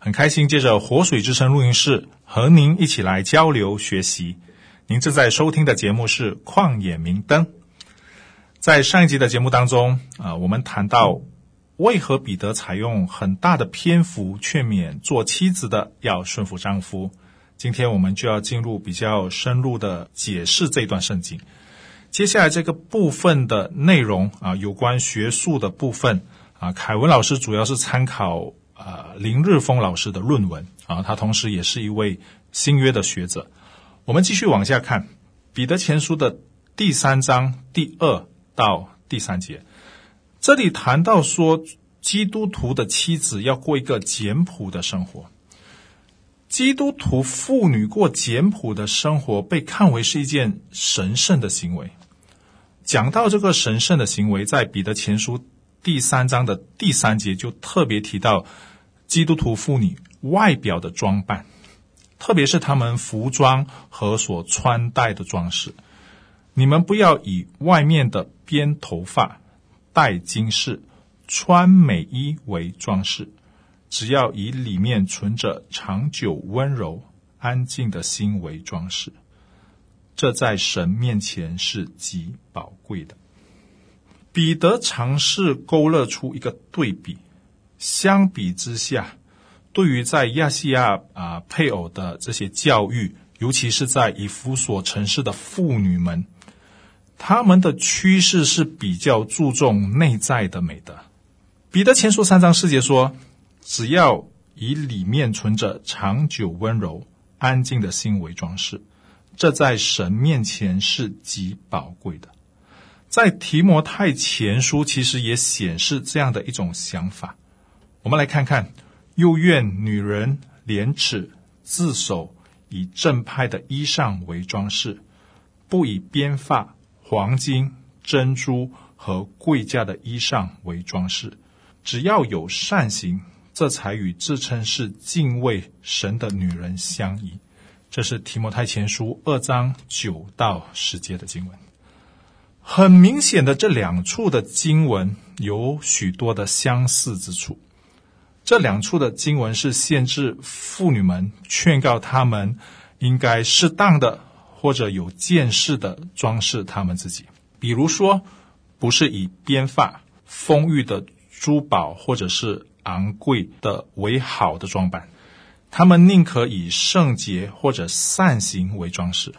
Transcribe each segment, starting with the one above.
很开心，借着活水之声录音室和您一起来交流学习。您正在收听的节目是《旷野明灯》。在上一集的节目当中，啊，我们谈到为何彼得采用很大的篇幅劝勉做妻子的要顺服丈夫。今天我们就要进入比较深入的解释这段圣经。接下来这个部分的内容啊，有关学术的部分啊，凯文老师主要是参考。啊，林日峰老师的论文啊，他同时也是一位新约的学者。我们继续往下看《彼得前书》的第三章第二到第三节，这里谈到说，基督徒的妻子要过一个简朴的生活。基督徒妇女过简朴的生活，被看为是一件神圣的行为。讲到这个神圣的行为，在《彼得前书》第三章的第三节就特别提到。基督徒妇女外表的装扮，特别是她们服装和所穿戴的装饰，你们不要以外面的编头发、戴金饰、穿美衣为装饰，只要以里面存着长久温柔、安静的心为装饰。这在神面前是极宝贵的。彼得尝试勾勒出一个对比。相比之下，对于在亚细亚啊配偶的这些教育，尤其是在以弗所城市的妇女们，他们的趋势是比较注重内在的美德。彼得前书三章四节说：“只要以里面存着长久温柔、安静的心为装饰，这在神面前是极宝贵的。”在提摩太前书其实也显示这样的一种想法。我们来看看，又愿女人廉耻自守，以正派的衣裳为装饰，不以编发、黄金、珍珠和贵价的衣裳为装饰。只要有善行，这才与自称是敬畏神的女人相宜。这是提摩太前书二章九到十节的经文。很明显的，这两处的经文有许多的相似之处。这两处的经文是限制妇女们，劝告她们应该适当的或者有见识的装饰她们自己。比如说，不是以编发、丰裕的珠宝或者是昂贵的为好的装扮，她们宁可以圣洁或者善行为装饰。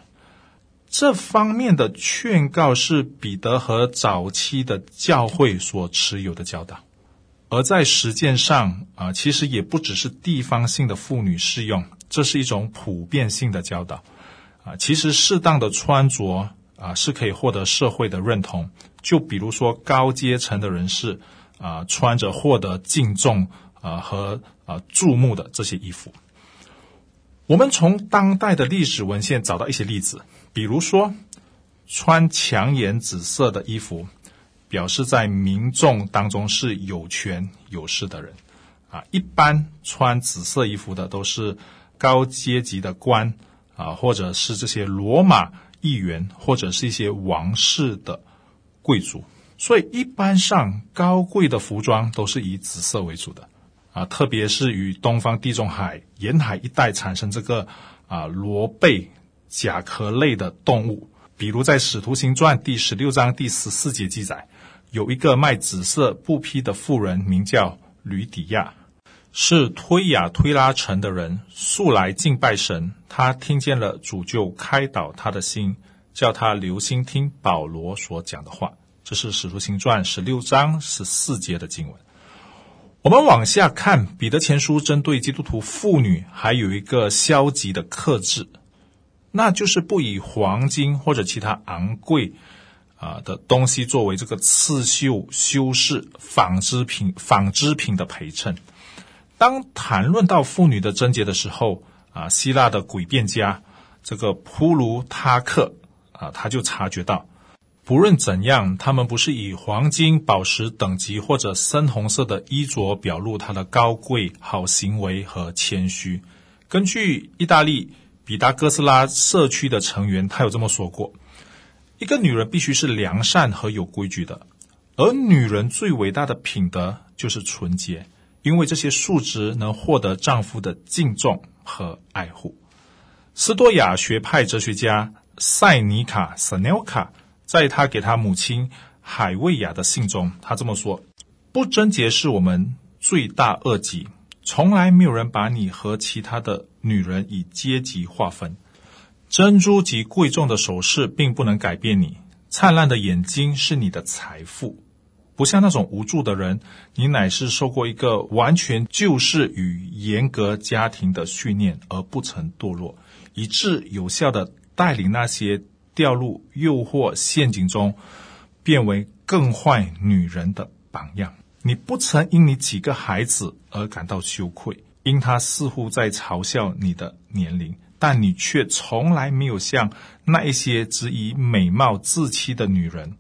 这方面的劝告是彼得和早期的教会所持有的教导。而在实践上啊，其实也不只是地方性的妇女适用，这是一种普遍性的教导啊。其实适当的穿着啊，是可以获得社会的认同。就比如说高阶层的人士啊，穿着获得敬重啊和啊注目的这些衣服。我们从当代的历史文献找到一些例子，比如说穿强颜紫色的衣服。表示在民众当中是有权有势的人，啊，一般穿紫色衣服的都是高阶级的官，啊，或者是这些罗马议员，或者是一些王室的贵族。所以一般上高贵的服装都是以紫色为主的，啊，特别是与东方地中海沿海一带产生这个啊罗贝甲壳类的动物，比如在《使徒行传》第十六章第十四节记载。有一个卖紫色布匹的妇人，名叫吕底亚，是推雅推拉城的人，素来敬拜神。他听见了主，就开导他的心，叫他留心听保罗所讲的话。这是《使徒行传》十六章十四节的经文。我们往下看，《彼得前书》针对基督徒妇女还有一个消极的克制，那就是不以黄金或者其他昂贵。啊的东西作为这个刺绣、修饰、纺织品、纺织品的陪衬。当谈论到妇女的贞洁的时候，啊，希腊的诡辩家这个普鲁塔克啊，他就察觉到，不论怎样，他们不是以黄金、宝石等级或者深红色的衣着表露他的高贵、好行为和谦虚。根据意大利比达哥斯拉社区的成员，他有这么说过：一个女人必须是良善和有规矩的，而女人最伟大的品德就是纯洁。因为这些素质能获得丈夫的敬重和爱护。斯多亚学派哲学家塞尼卡 （Seneca） 在他给他母亲海维亚的信中，他这么说：“不贞洁是我们罪大恶极，从来没有人把你和其他的女人以阶级划分。珍珠及贵重的首饰并不能改变你，灿烂的眼睛是你的财富。”不像那种无助的人，你乃是受过一个完全旧式与严格家庭的训练，而不曾堕落，以致有效地带领那些掉入诱惑陷阱中，变为更坏女人的榜样。你不曾因你几个孩子而感到羞愧，因他似乎在嘲笑你的年龄，但你却从来没有像那一些只以美貌自欺的女人。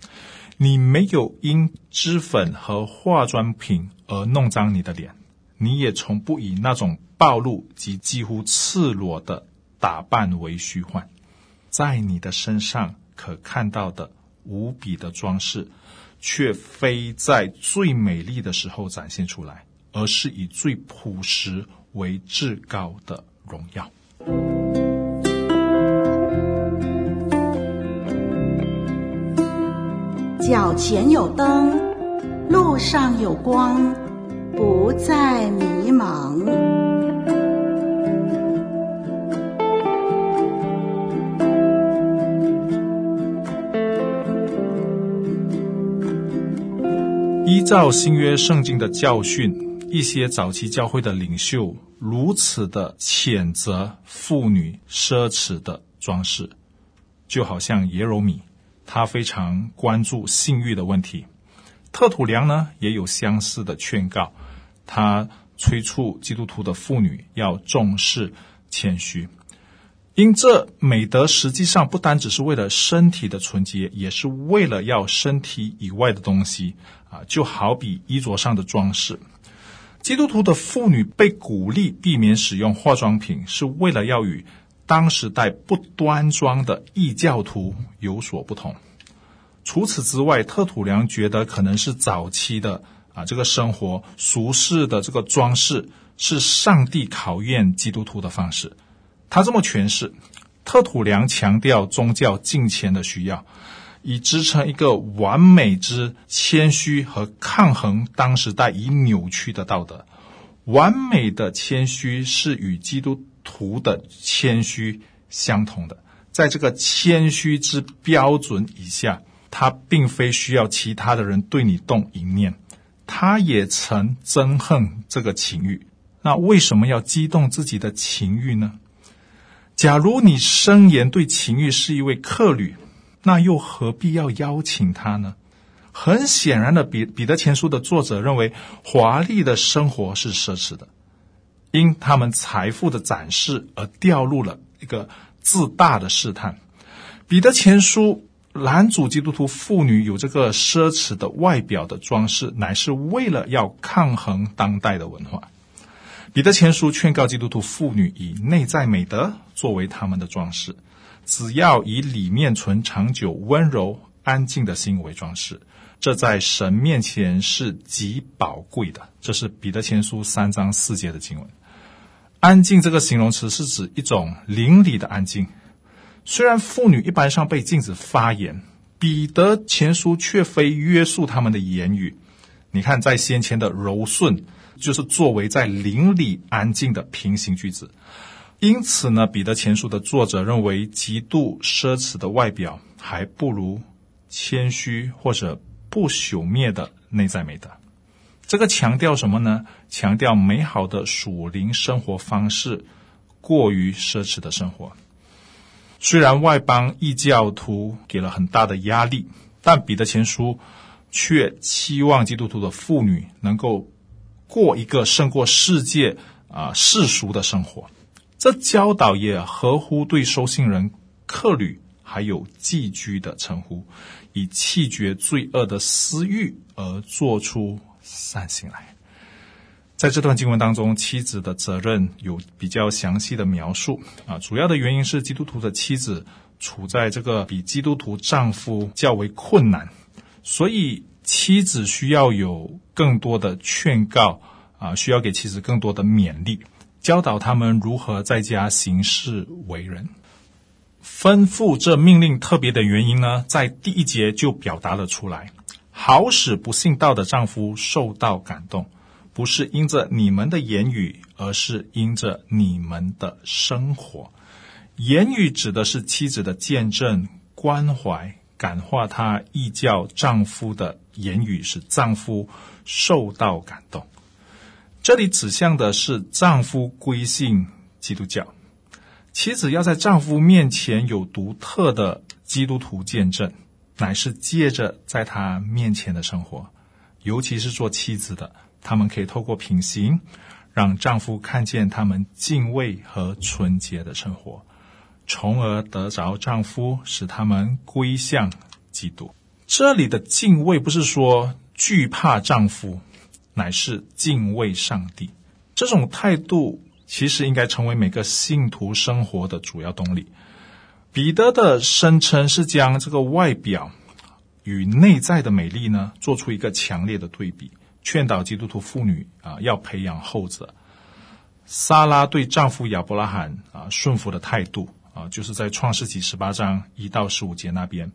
你没有因脂粉和化妆品而弄脏你的脸，你也从不以那种暴露及几乎赤裸的打扮为虚幻。在你的身上可看到的无比的装饰，却非在最美丽的时候展现出来，而是以最朴实为至高的荣耀。脚前有灯，路上有光，不再迷茫。依照新约圣经的教训，一些早期教会的领袖如此的谴责妇女奢侈的装饰，就好像耶柔米。他非常关注性欲的问题，特土良呢也有相似的劝告，他催促基督徒的妇女要重视谦虚，因这美德实际上不单只是为了身体的纯洁，也是为了要身体以外的东西啊，就好比衣着上的装饰。基督徒的妇女被鼓励避免使用化妆品，是为了要与当时代不端庄的异教徒有所不同。除此之外，特土良觉得可能是早期的啊，这个生活俗世的这个装饰是上帝考验基督徒的方式。他这么诠释：特土良强调宗教敬虔的需要，以支撑一个完美之谦虚和抗衡当时代已扭曲的道德。完美的谦虚是与基督徒的谦虚相同的，在这个谦虚之标准以下，他并非需要其他的人对你动一念，他也曾憎恨这个情欲。那为什么要激动自己的情欲呢？假如你声言对情欲是一位客旅，那又何必要邀请他呢？很显然的，彼彼得前书的作者认为华丽的生活是奢侈的。因他们财富的展示而掉入了一个自大的试探。彼得前书拦阻基督徒妇女有这个奢侈的外表的装饰，乃是为了要抗衡当代的文化。彼得前书劝告基督徒妇女以内在美德作为他们的装饰，只要以里面存长久温柔安静的心为装饰。这在神面前是极宝贵的。这是彼得前书三章四节的经文。安静这个形容词是指一种邻里的安静。虽然妇女一般上被禁止发言，彼得前书却非约束他们的言语。你看，在先前的柔顺，就是作为在邻里安静的平行句子。因此呢，彼得前书的作者认为，极度奢侈的外表还不如谦虚或者不朽灭的内在美德。这个强调什么呢？强调美好的属灵生活方式，过于奢侈的生活。虽然外邦异教徒给了很大的压力，但彼得前书却期望基督徒的妇女能够过一个胜过世界啊世俗的生活。这教导也合乎对收信人客旅还有寄居的称呼，以弃绝罪恶的私欲而做出善行来。在这段经文当中，妻子的责任有比较详细的描述啊，主要的原因是基督徒的妻子处在这个比基督徒丈夫较为困难，所以妻子需要有更多的劝告啊，需要给妻子更多的勉励，教导他们如何在家行事为人。吩咐这命令特别的原因呢，在第一节就表达了出来，好使不信道的丈夫受到感动，不是因着你们的言语，而是因着你们的生活。言语指的是妻子的见证、关怀、感化她异教丈夫的言语，使丈夫受到感动。这里指向的是丈夫归信基督教。妻子要在丈夫面前有独特的基督徒见证，乃是借着在他面前的生活，尤其是做妻子的，他们可以透过品行，让丈夫看见他们敬畏和纯洁的生活，从而得着丈夫，使他们归向基督。这里的敬畏不是说惧怕丈夫，乃是敬畏上帝。这种态度。其实应该成为每个信徒生活的主要动力。彼得的声称是将这个外表与内在的美丽呢，做出一个强烈的对比，劝导基督徒妇女啊要培养后者。撒拉对丈夫亚伯拉罕啊顺服的态度啊，就是在创世纪十八章一到十五节那边，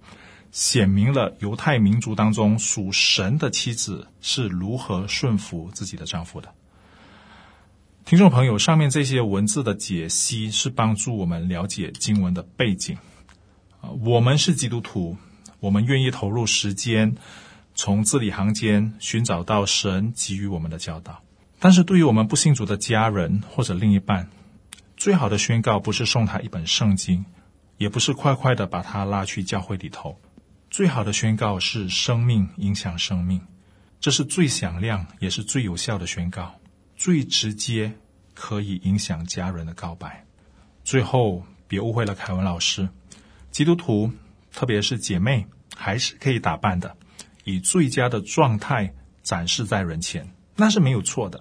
显明了犹太民族当中属神的妻子是如何顺服自己的丈夫的。听众朋友，上面这些文字的解析是帮助我们了解经文的背景。啊，我们是基督徒，我们愿意投入时间，从字里行间寻找到神给予我们的教导。但是，对于我们不信主的家人或者另一半，最好的宣告不是送他一本圣经，也不是快快的把他拉去教会里头。最好的宣告是生命影响生命，这是最响亮也是最有效的宣告。最直接可以影响家人的告白。最后，别误会了凯文老师，基督徒，特别是姐妹，还是可以打扮的，以最佳的状态展示在人前，那是没有错的。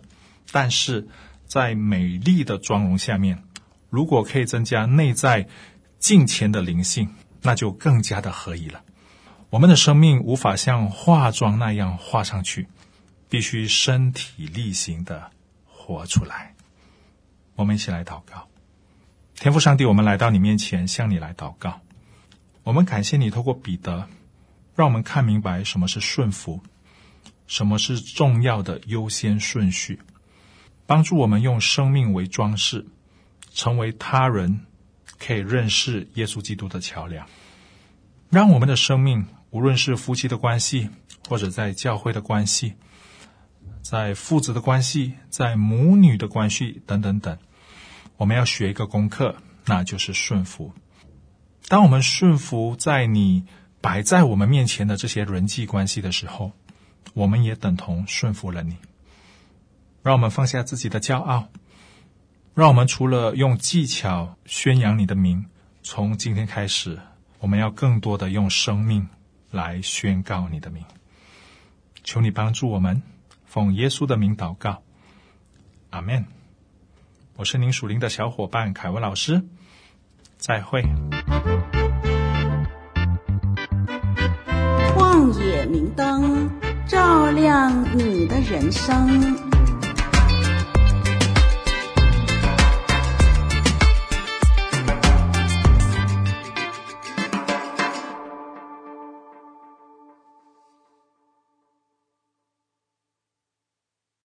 但是在美丽的妆容下面，如果可以增加内在敬虔的灵性，那就更加的合宜了。我们的生命无法像化妆那样画上去，必须身体力行的。活出来，我们一起来祷告。天父上帝，我们来到你面前，向你来祷告。我们感谢你透过彼得，让我们看明白什么是顺服，什么是重要的优先顺序，帮助我们用生命为装饰，成为他人可以认识耶稣基督的桥梁。让我们的生命，无论是夫妻的关系，或者在教会的关系。在父子的关系，在母女的关系等等等，我们要学一个功课，那就是顺服。当我们顺服在你摆在我们面前的这些人际关系的时候，我们也等同顺服了你。让我们放下自己的骄傲，让我们除了用技巧宣扬你的名，从今天开始，我们要更多的用生命来宣告你的名。求你帮助我们。奉耶稣的名祷告，阿门。我是您属灵的小伙伴凯文老师，再会。旷野明灯，照亮你的人生。